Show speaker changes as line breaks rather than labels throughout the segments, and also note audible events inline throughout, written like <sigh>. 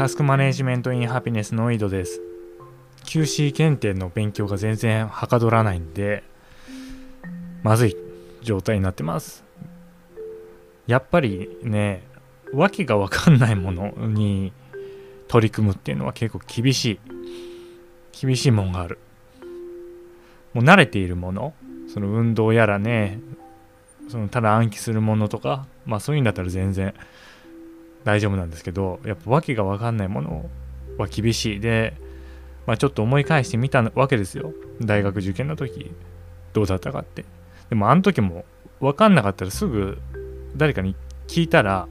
タスクマネジメントインハピネスの井戸です。QC 検定の勉強が全然はかどらないんでまずい状態になってます。やっぱりね訳が分かんないものに取り組むっていうのは結構厳しい。厳しいもんがある。もう慣れているものその運動やらねそのただ暗記するものとかまあそういうんだったら全然大丈夫なんですけどやっぱ訳が分かんないものは厳しい。で、まあ、ちょっと思い返してみたわけですよ。大学受験の時どうだったかって。でもあの時も分かんなかったらすぐ誰かに聞いたら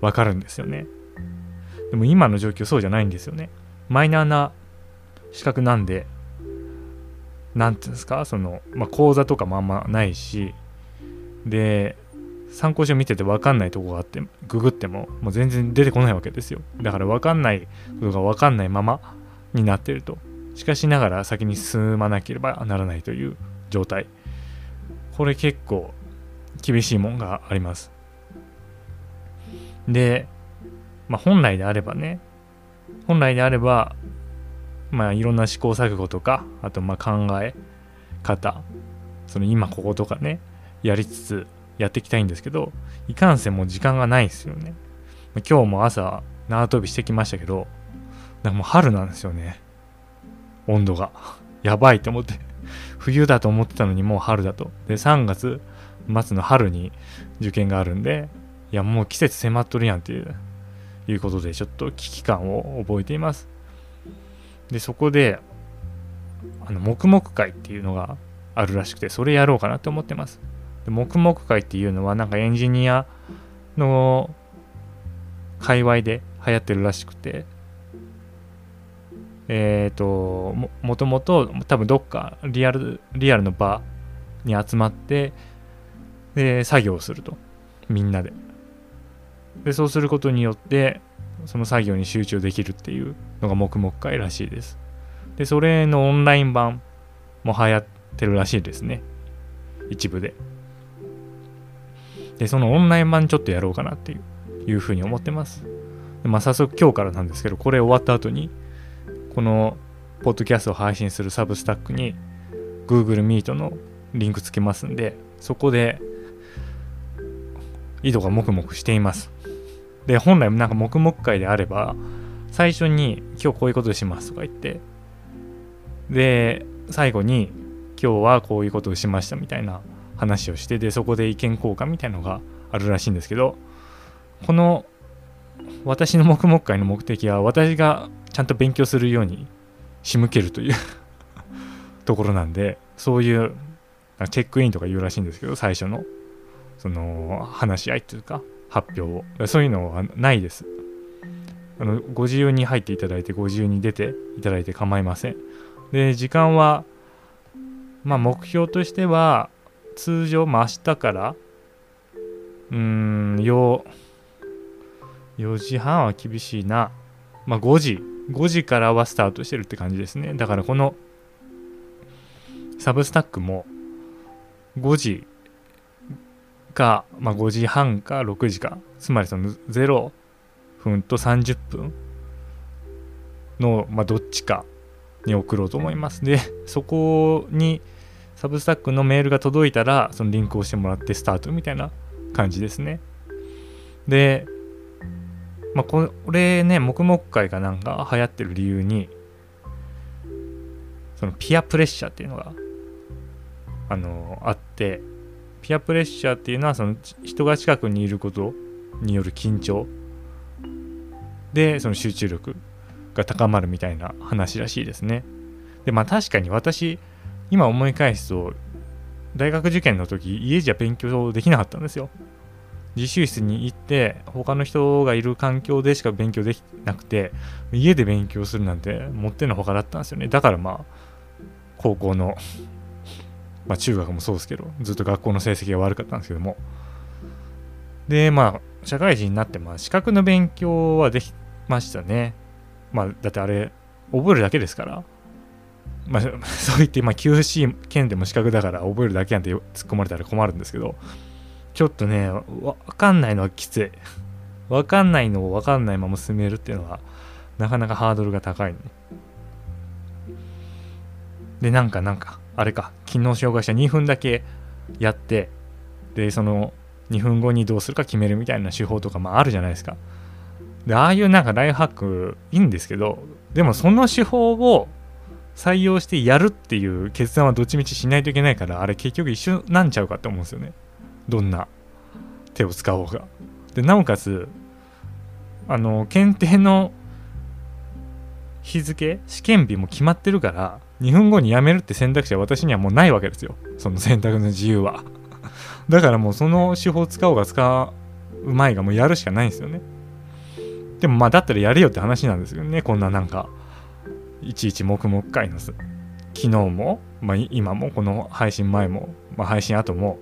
分かるんですよね。でも今の状況そうじゃないんですよね。マイナーな資格なんで何ていうんですか？その、まあ、講座とかもあんまないしで参考書見てて分かんないとこがあってググってももう全然出てこないわけですよ。だから分かんないことが分かんないままになってると。しかしながら先に進まなければならないという状態。これ結構厳しいもんがあります。で、まあ、本来であればね本来であればまあいろんな試行錯誤とかあとまあ考え方その今こことかねやりつつやっていきたいんですけどいかんせんもう時間がないですよね。今日も朝縄跳びしてきましたけどなんかもう春なんですよね。温度が。やばいと思って。冬だと思ってたのにもう春だと。で3月末の春に受験があるんでいやもう季節迫っとるやんっていういうことでちょっと危機感を覚えています。でそこであの黙々会っていうのがあるらしくてそれやろうかなと思ってます。で黙々会っていうのはなんかエンジニアの界隈で流行ってるらしくて。えっ、ー、とももともと多分どっかリアルリアルの場に集まってで作業をすると。みんなで。でそうすることによってその作業に集中できるっていうのが黙々会らしいです。でそれのオンライン版も流行ってるらしいですね。一部で。でそのオンライン版ちょっとやろうかなっていういうふうに思ってます。でまあ早速今日からなんですけどこれ終わった後にこのポッドキャストを配信するサブスタックに Google Meet のリンクつけますんでそこで井戸がもくもくしています。で本来なんか黙々会であれば最初に今日こういうことしますとか言ってで最後に今日はこういうことをしましたみたいな話をしてでそこで意見交換みたいのがあるらしいんですけどこの私の黙々会の目的は私がちゃんと勉強するように仕向けるという <laughs> ところなんでそういうチェックインとか言うらしいんですけど最初のその話し合いというか発表を。そういうのはないです。あのご自由に入っていただいてご自由に出ていただいて構いません。で時間はまあ目標としては通常、まあ、明日からうーん4 4時半は厳しいな。まあ5時。5時からはスタートしてるって感じですね。だからこのサブスタックも5時か、まあ、5時半か6時か。つまりその0分と30分の、まあ、どっちかに送ろうと思います。でそこにサブスタックのメールが届いたらそのリンクをしてもらってスタートみたいな感じですね。でまあこれね黙々会がなんか流行ってる理由にそのピアプレッシャーっていうのがあのあってピアプレッシャーっていうのはその人が近くにいることによる緊張。でその集中力が高まるみたいな話らしいですね。でまあ確かに私今思い返すと大学受験の時家じゃ勉強できなかったんですよ。自習室に行って他の人がいる環境でしか勉強できなくて家で勉強するなんてもってのほかだったんですよね。だからまあ高校の <laughs> まあ中学もそうですけどずっと学校の成績が悪かったんですけども。でまあ社会人になってまあ資格の勉強はできましたね。まあだってあれ覚えるだけですから。まあ、<laughs> そう言って、まあ、QC 県でも資格だから覚えるだけなんて突っ込まれたら困るんですけど、ちょっとね、わかんないのはきつい。分かんないのを分かんないまま進めるっていうのはなかなかハードルが高いねで。なんかなんかあれか。昨日紹介した2分だけやってでその2分後にどうするか決めるみたいな手法とかまああるじゃないですか。でああいうなんかライフハックいいんですけどでもその手法を採用してやるっていう決断はどっちみちしないといけないからあれ結局一緒なんちゃうかって思うんですよね。どんな手を使おうが。でなおかつあの検定の日付試験日も決まってるから2分後に辞めるって選択肢は私にはもうないわけですよ。その選択の自由は。だからもうその手法使おうが使うまいがもうやるしかないんですよね。でもまあだったらやれよって話なんですよねこんななんか。いちいち黙々会の昨日も、まあ、今もこの配信前も、まあ、配信後も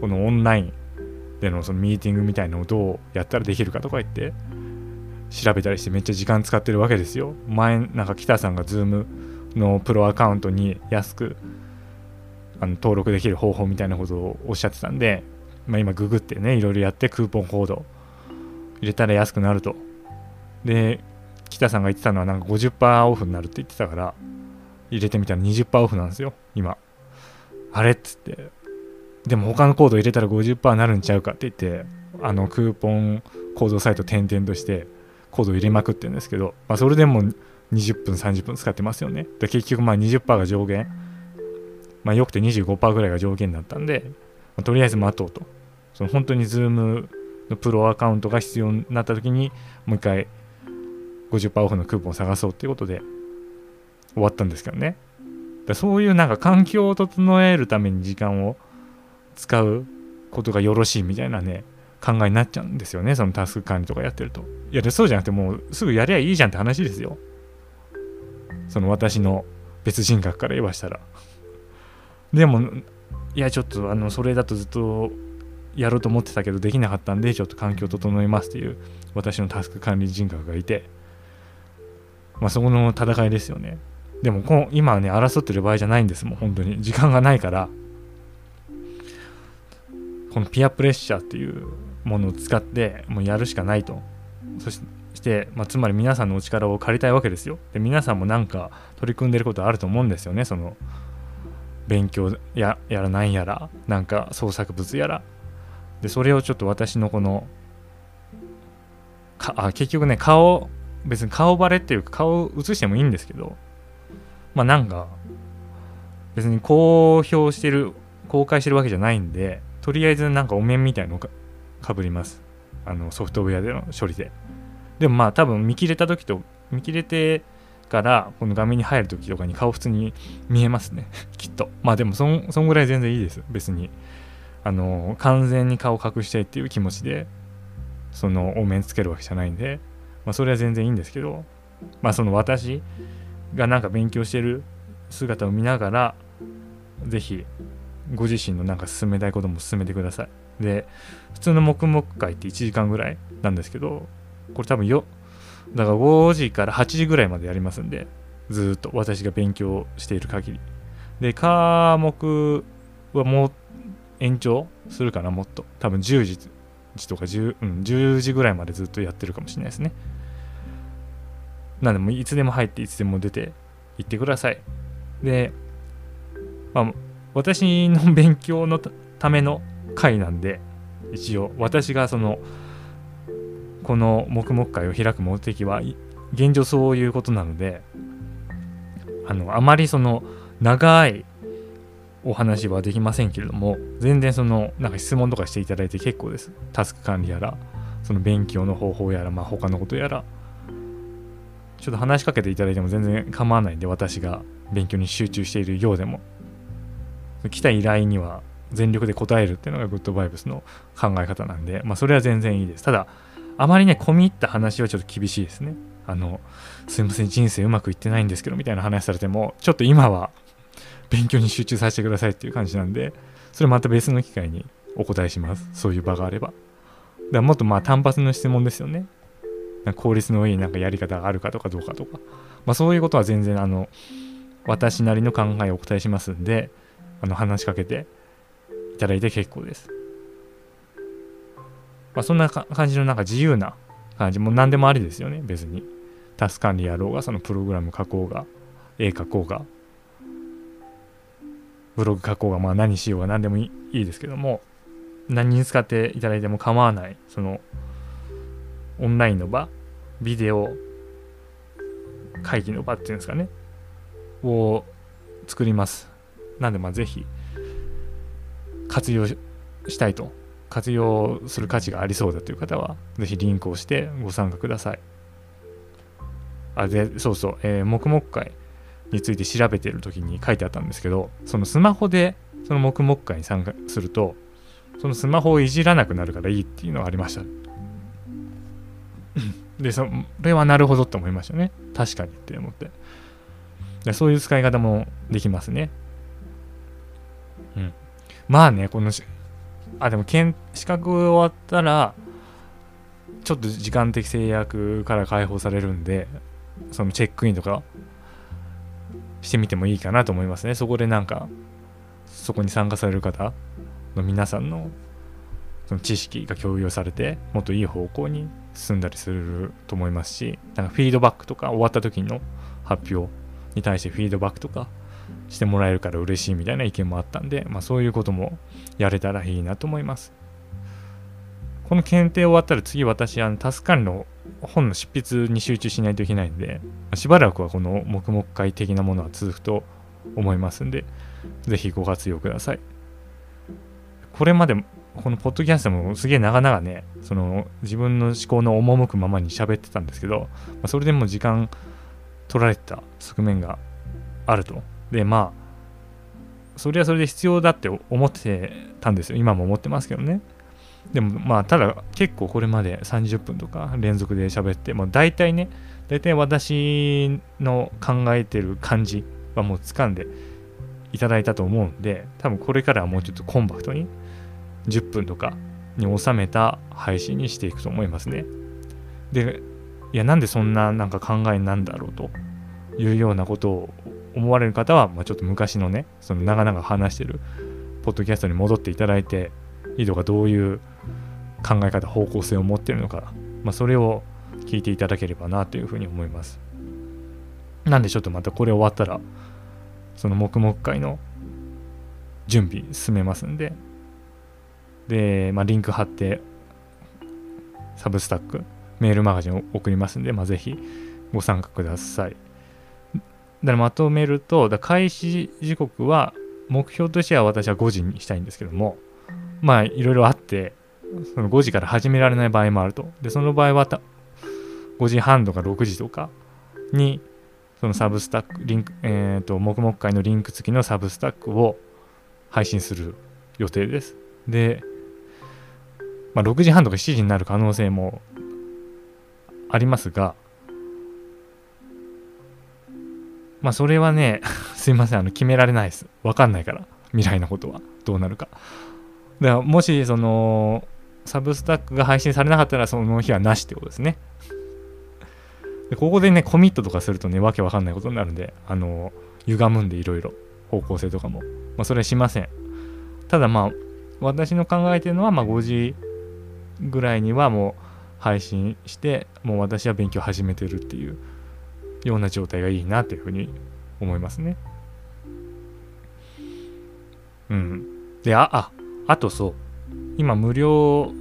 このオンラインでのそのミーティングみたいのをどうやったらできるかとか言って調べたりしてめっちゃ時間使ってるわけですよ。前なんか北さんが Zoom のプロアカウントに安くあの登録できる方法みたいなことをおっしゃってたんで、まあ、今ググってねいろいろやってクーポンコード入れたら安くなると。で北さんが言ってたのはなんか50%オフになるって言ってたから入れてみたら20%オフなんですよ今。あれっつって。でも他のコード入れたら50%になるんちゃうかって言ってあのクーポンコードサイト転々としてコード入れまくってるんですけど、まあ、それでも20分30分使ってますよね。で結局まあ20%が上限。まあよくて25%ぐらいが上限だったんで、まあ、とりあえず待とうと。その本当に Zoom のプロアカウントが必要になった時にもう一回50%オフのクーポンを探そうっていうことで終わったんですけどね。だそういうなんか環境を整えるために時間を使うことがよろしいみたいなね考えになっちゃうんですよねそのタスク管理とかやってると。いやでそうじゃなくてもうすぐやりゃいいじゃんって話ですよ。その私の別人格から言わしたら。でもいやちょっとあのそれだとずっとやろうと思ってたけどできなかったんでちょっと環境を整えますっていう私のタスク管理人格がいて。まあそこの戦いですよね。でもこ今はね争ってる場合じゃないんですもん本当に。時間がないから。このピアプレッシャーっていうものを使ってもうやるしかないと。そして、まあ、つまり皆さんのお力を借りたいわけですよ。で皆さんもなんか取り組んでることあると思うんですよね。その勉強ややらなんやら。なんか創作物やら。でそれをちょっと私のこのかあ結局ね顔別に顔バレっていうか顔を映してもいいんですけどまあなんか別に公表してる公開してるわけじゃないんでとりあえずなんかお面みたいのかかぶります。あのソフトウェアでの処理で。でもまあ多分見切れた時と見切れてからこの画面に入る時とかに顔普通に見えますね。<laughs> きっと。まあでもそんそんぐらい全然いいです。別に。あの完全に顔隠したいっていう気持ちでそのお面つけるわけじゃないんで。まあそれは全然いいんですけどまあその私がなんか勉強してる姿を見ながら是非ご自身のなんか進めたいことも進めてください。で普通の黙々会って1時間ぐらいなんですけどこれ多分よだから5時から8時ぐらいまでやりますんでずっと私が勉強している限り。で科目はもう延長するかなもっと。多分10時とか 10,、うん、10時ぐらいまでずっとやってるかもしれないですね。なんでもいつでも入っていつでも出て行ってください。で、まあ、私の勉強のための会なんで一応私がそのこの黙々会を開く目的は現状そういうことなのであのあまりその長いお話はできませんけれども全然そのなんか質問とかしていただいて結構です。タスク管理やらその勉強の方法やらまあ他のことやらちょっと話しかけていただいても全然構わないんで私が勉強に集中しているようでも来た依頼には全力で答えるっていうのがグッドバイブスの考え方なんで、まあ、それは全然いいです。ただ、あまりね、込み入った話はちょっと厳しいですね。あの、すいません、人生うまくいってないんですけど、みたいな話されても、ちょっと今は勉強に集中させてくださいっていう感じなんで、それまた別の機会にお答えします。そういう場があれば。だからもっとまあ単発の質問ですよね。効率のいいなんかやり方があるかとかどうかとか。まあそういうことは全然あの、私なりの考えをお答えしますんで、あの話しかけていただいて結構です。まあ、そんな感じのなんか自由な感じもう何でもありですよね別にタス管理やろうがそのプログラム書こうが絵描こうがブログ書こうがまあ何しようが何でもいいですけども何に使っていただいても構わないそのオンラインの場ビデオ会議の場っていうんですかね。を作ります。なんでまあぜひ活用したいと。活用する価値がありそうだという方はぜひリンクをしてご参加ください。あでそうそう、えー、黙々会について調べてる時に書いてあったんですけどそのスマホでその黙々会に参加するとそのスマホをいじらなくなるからいいっていうのがありました。でそれはなるほどって思いましたね。確かにって思って。でそういう使い方もできますね。うん。まあねこのあでも資格終わったらちょっと時間的制約から解放されるんでそのチェックインとかしてみてもいいかなと思いますね。そこでなんかそこに参加される方の皆さんのその知識が共有されてもっといい方向に進んだりすると思いますしなんかフィードバックとか終わった時の発表に対してフィードバックとかしてもらえるから嬉しいみたいな意見もあったんで、まあ、そういうこともやれたらいいなと思います。この検定終わったら次私あのタスカンの本の執筆に集中しないといけないんでしばらくはこの黙々会的なものは続くと思いますんでぜひご活用ください。これまでこのポッドキャストもすげえ長々ねその自分の思考の赴くままに喋ってたんですけど、まあ、それでも時間取られてた側面があると。でまあそれはそれで必要だって思ってたんですよ。今も思ってますけどね。でもまあただ結構これまで30分とか連続で喋ってもう大体ね大体私の考えてる感じはもう掴んでいただいたと思うんで多分これからはもうちょっとコンパクトに10分とかに収めた配信にしていくと思いますね。でいやなんでそんななんか考えなんだろうというようなことを思われる方は、まあ、ちょっと昔のねその長々話してるポッドキャストに戻っていただいて井戸がどういう考え方方向性を持ってるのか、まあ、それを聞いていただければなというふうに思います。なんでちょっとまたこれ終わったらその黙々会の準備進めますんでで、まあ、リンク貼ってサブスタックメールマガジンを送りますんで、まあ、ぜひご参加ください。だまとめるとだ開始時刻は目標としては私は5時にしたいんですけどもまあいろいろあってその5時から始められない場合もあると。でその場合は5時半とか6時とかにそのサブスタックリンクえっ、ー、と黙々会のリンク付きのサブスタックを配信する予定です。で、まあ、6時半とか7時になる可能性もありますがまあそれはね、<laughs> すいません、あの決められないです。わかんないから、未来のことはどうなるか。だからもしそのサブスタックが配信されなかったらその日はなしってことですね。でここでね、コミットとかするとね、わけわかんないことになるんで、あの、歪むんでいろいろ、方向性とかも。まあ、それはしません。ただまあ、私の考えてるのは、まあ、5時ぐらいにはもう配信して、もう私は勉強始めてるっていうような状態がいいなというふうに思いますね。うん。で、あ、あ、あとそう。今無料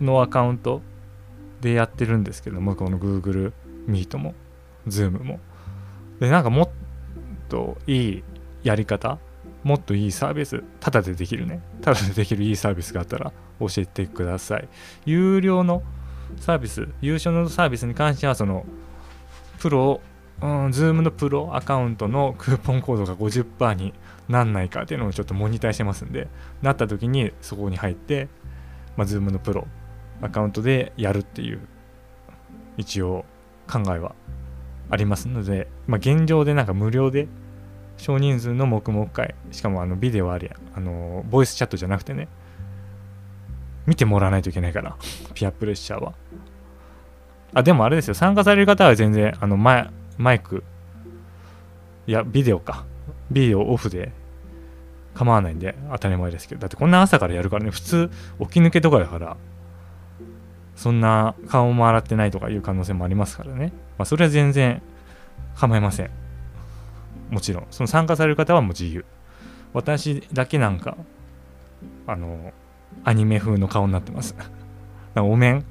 のアカウントでやってるんですけども、この Google Meet も Zoom も。で、なんかもっといいやり方、もっといいサービス、ただでできるね。ただでできるいいサービスがあったら教えてください。有料のサービス、優勝のサービスに関しては、その、プロ、うん、Zoom のプロアカウントのクーポンコードが50%になんないかっていうのをちょっとモニターしてますんで、なった時にそこに入って、まあ、Zoom のプロアカウントでやるっていう、一応考えはありますので、まあ、現状でなんか無料で少人数の黙々会、しかもあのビデオありや、あの、ボイスチャットじゃなくてね、見てもらわないといけないから、<laughs> ピアプレッシャーは。あ、でもあれですよ。参加される方は全然、あの、ママイク、いや、ビデオか。ビデオオフで構わないんで当たり前ですけど。だってこんな朝からやるからね、普通、起き抜けとかだから、そんな顔も洗ってないとかいう可能性もありますからね。まあ、それは全然構いません。もちろん。その参加される方はもう自由。私だけなんか、あの、アニメ風の顔になってます。<laughs> お面、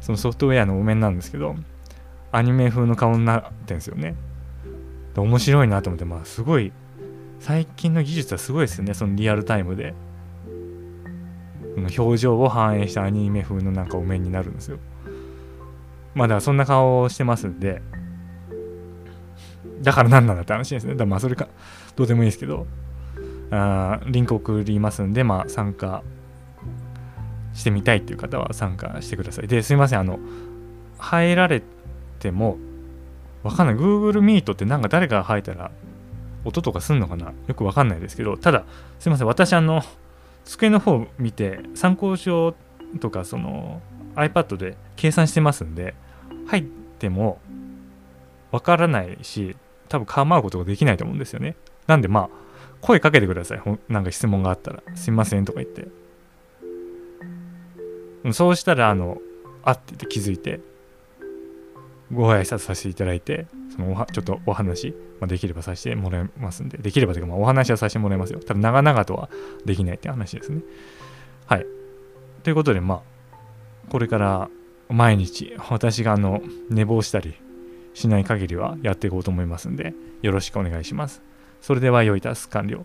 そのソフトウェアのお面なんですけど、アニメ風の顔になってんですよね。面白いなと思って、まあすごい、最近の技術はすごいですよね、そのリアルタイムで。表情を反映したアニメ風のなんかお面になるんですよ。まだそんな顔をしてますんで、だから何なんだって話ですね。だまあそれか、どうでもいいですけど、あリンク送りますんで、まあ参加してみたいっていう方は参加してください。で、すいません、あの、入られても、わかんない。Google Meet ってなんか誰かが入ったら、音とかすんのかな？よくわかんないですけど、ただ、すいません、私あの、机の方見て参考書とかその iPad で計算してますんで入ってもわからないし多分構うことができないと思うんですよねなんでまあ声かけてくださいなんか質問があったらすいませんとか言ってそうしたらあのあってて気づいてご挨拶させていただいてそのおはちょっとお話、まあ、できればさせてもらいますんで、できればというか、まあ、お話はさせてもらいますよ。ただ、長々とはできないって話ですね。はい。ということで、まあ、これから毎日、私があの寝坊したりしない限りはやっていこうと思いますんで、よろしくお願いします。それでは、良いタス完了。